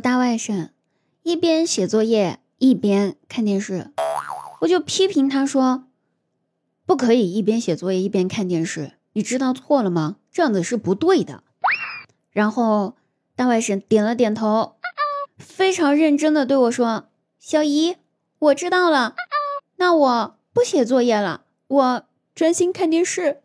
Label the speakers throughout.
Speaker 1: 大外甥一边写作业一边看电视，我就批评他说：“不可以一边写作业一边看电视，你知道错了吗？这样子是不对的。”然后大外甥点了点头，非常认真的对我说：“小姨，我知道了，那我不写作业了，我专心看电视。”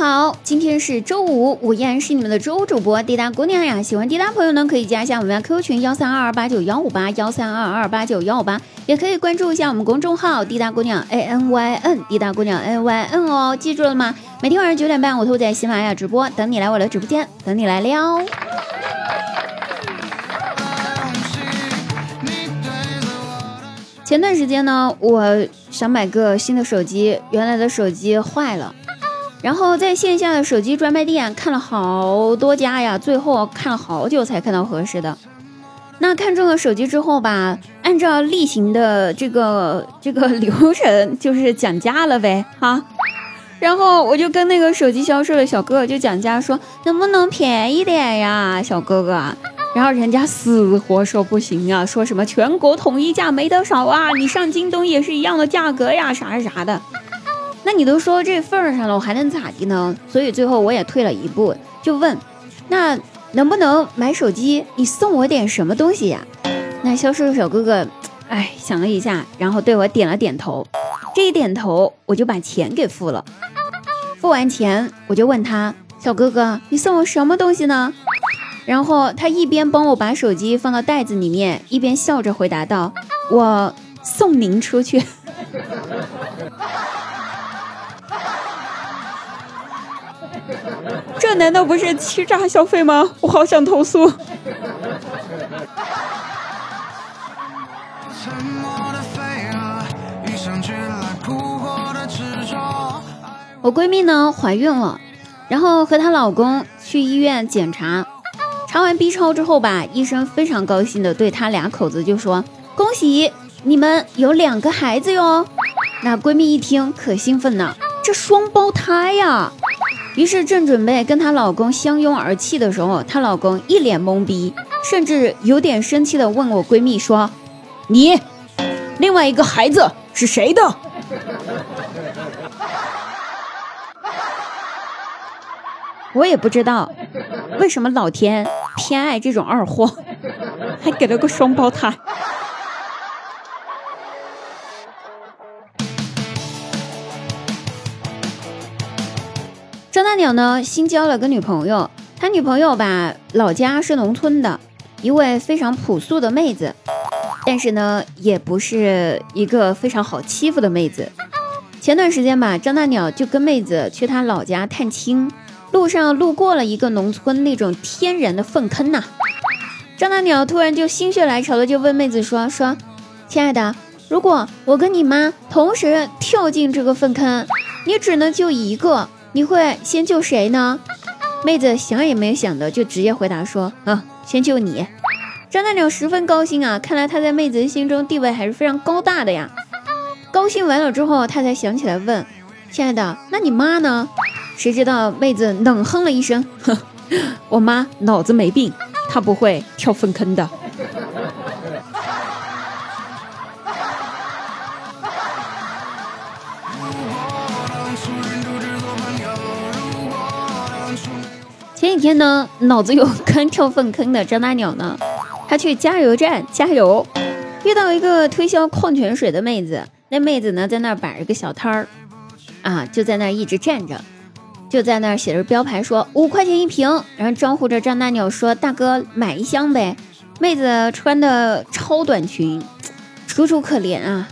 Speaker 1: 好，今天是周五，我依然是你们的周五主播滴答姑娘呀。喜欢滴答朋友呢，可以加一下我们的 QQ 群幺三二二八九幺五八幺三二二八九幺五八，也可以关注一下我们公众号滴答姑娘 A N Y N，滴答姑娘 N Y N 哦，记住了吗？每天晚上九点半，我都会在喜马拉雅直播，等你来我的直播间，等你来撩。前段时间呢，我想买个新的手机，原来的手机坏了。然后在线下的手机专卖店看了好多家呀，最后看了好久才看到合适的。那看中了手机之后吧，按照例行的这个这个流程，就是讲价了呗，哈。然后我就跟那个手机销售的小哥哥就讲价，说能不能便宜点呀，小哥哥。然后人家死活说不行啊，说什么全国统一价没得少啊，你上京东也是一样的价格呀，啥啥的。那你都说这份儿上了，我还能咋的呢？所以最后我也退了一步，就问，那能不能买手机？你送我点什么东西呀？那销售小哥哥，哎，想了一下，然后对我点了点头。这一点头，我就把钱给付了。付完钱，我就问他，小哥哥，你送我什么东西呢？然后他一边帮我把手机放到袋子里面，一边笑着回答道：“我送您出去。”这难道不是欺诈消费吗？我好想投诉。我闺蜜呢怀孕了，然后和她老公去医院检查，查完 B 超之后吧，医生非常高兴的对她俩口子就说：“恭喜你们有两个孩子哟！”那闺蜜一听可兴奋呢，这双胞胎呀！于是正准备跟她老公相拥而泣的时候，她老公一脸懵逼，甚至有点生气的问我闺蜜说：“你另外一个孩子是谁的？” 我也不知道为什么老天偏爱这种二货，还给了个双胞胎。张大鸟呢，新交了个女朋友。他女朋友吧，老家是农村的，一位非常朴素的妹子，但是呢，也不是一个非常好欺负的妹子。前段时间吧，张大鸟就跟妹子去他老家探亲，路上路过了一个农村那种天然的粪坑呐。张大鸟突然就心血来潮的就问妹子说：“说，亲爱的，如果我跟你妈同时跳进这个粪坑，你只能救一个。”你会先救谁呢？妹子想也没想的就直接回答说：“啊，先救你。”张大鸟十分高兴啊，看来他在妹子心中地位还是非常高大的呀。高兴完了之后，他才想起来问：“亲爱的，那你妈呢？”谁知道妹子冷哼了一声：“哼，我妈脑子没病，她不会跳粪坑的。”前几天呢，脑子有坑跳粪坑的张大鸟呢，他去加油站加油，遇到一个推销矿泉水的妹子。那妹子呢，在那儿摆着个小摊儿，啊，就在那儿一直站着，就在那儿写着标牌，说五块钱一瓶，然后招呼着张大鸟说：“大哥，买一箱呗。”妹子穿的超短裙，楚楚可怜啊，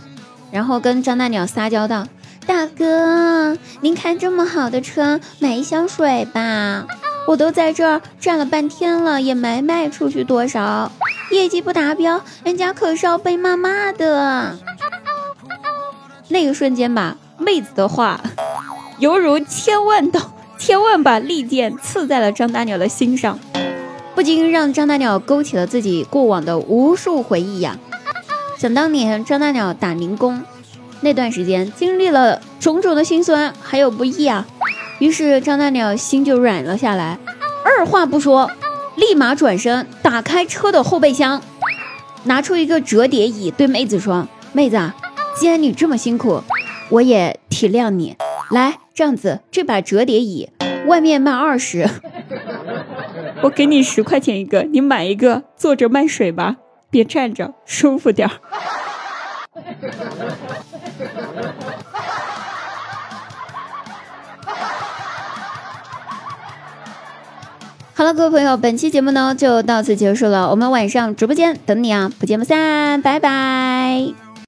Speaker 1: 然后跟张大鸟撒娇道：“大哥，您开这么好的车，买一箱水吧。”我都在这儿站了半天了，也没卖出去多少，业绩不达标，人家可是要被骂骂的。那个瞬间吧，妹子的话犹如千万刀、千万把利剑刺在了张大鸟的心上，不禁让张大鸟勾起了自己过往的无数回忆呀。想当年张大鸟打零工那段时间，经历了种种的辛酸还有不易啊，于是张大鸟心就软了下来，二话不说，立马转身打开车的后备箱，拿出一个折叠椅，对妹子说：“妹子，啊，既然你这么辛苦，我也体谅你。来，这样子，这把折叠椅外面卖二十，我给你十块钱一个，你买一个，坐着卖水吧。”别站着，舒服点儿。好了，各位朋友，本期节目呢就到此结束了。我们晚上直播间等你啊，不见不散，拜拜。